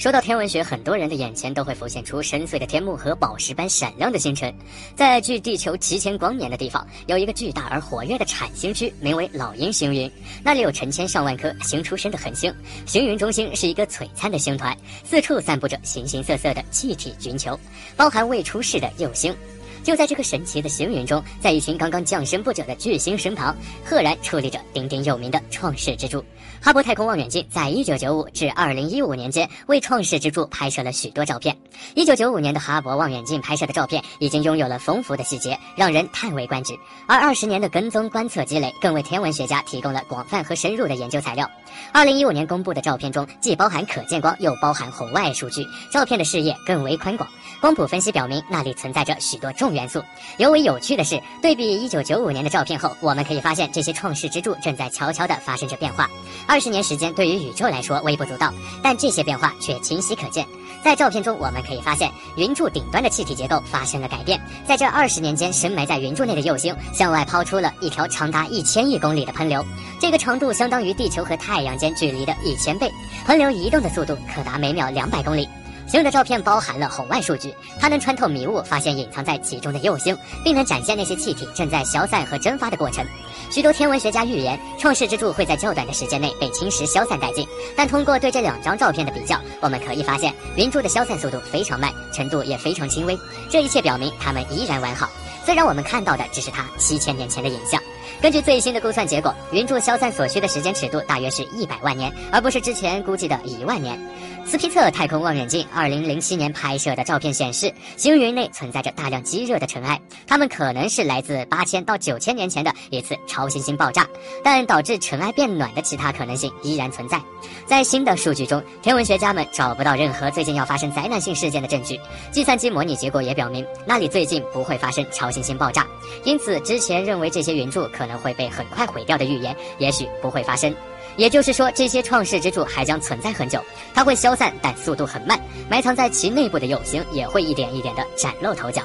说到天文学，很多人的眼前都会浮现出深邃的天幕和宝石般闪亮的星辰。在距地球几千光年的地方，有一个巨大而活跃的产星区，名为老鹰星云。那里有成千上万颗星出身的恒星，星云中心是一个璀璨的星团，四处散布着形形色色的气体菌球，包含未出世的幼星。就在这个神奇的星云中，在一群刚刚降生不久的巨星身旁，赫然矗立着鼎鼎有名的创世之柱。哈勃太空望远镜在1995至2015年间为创世之柱拍摄了许多照片。1995年的哈勃望远镜拍摄的照片已经拥有了丰富的细节，让人叹为观止。而20年的跟踪观测积累，更为天文学家提供了广泛和深入的研究材料。2015年公布的照片中，既包含可见光，又包含红外数据，照片的视野更为宽广。光谱分析表明，那里存在着许多重。元素尤为有趣的是，对比一九九五年的照片后，我们可以发现这些创世之柱正在悄悄地发生着变化。二十年时间对于宇宙来说微不足道，但这些变化却清晰可见。在照片中，我们可以发现云柱顶端的气体结构发生了改变。在这二十年间，深埋在云柱内的幼星向外抛出了一条长达一千亿公里的喷流，这个长度相当于地球和太阳间距离的一千倍。喷流移动的速度可达每秒两百公里。星的照片包含了红外数据，它能穿透迷雾，发现隐藏在其中的幼星，并能展现那些气体正在消散和蒸发的过程。许多天文学家预言，创世之柱会在较短的时间内被侵蚀消散殆尽。但通过对这两张照片的比较，我们可以发现云柱的消散速度非常慢，程度也非常轻微。这一切表明它们依然完好，虽然我们看到的只是它七千年前的影像。根据最新的估算结果，云柱消散所需的时间尺度大约是一百万年，而不是之前估计的一万年。斯皮策太空望远镜二零零七年拍摄的照片显示，星云内存在着大量积热的尘埃，它们可能是来自八千到九千年前的一次超新星爆炸，但导致尘埃变暖的其他可能性依然存在。在新的数据中，天文学家们找不到任何最近要发生灾难性事件的证据，计算机模拟结果也表明那里最近不会发生超新星爆炸，因此之前认为这些云柱可能会被很快毁掉的预言，也许不会发生。也就是说，这些创世之柱还将存在很久，它会消散，但速度很慢。埋藏在其内部的有形也会一点一点的崭露头角。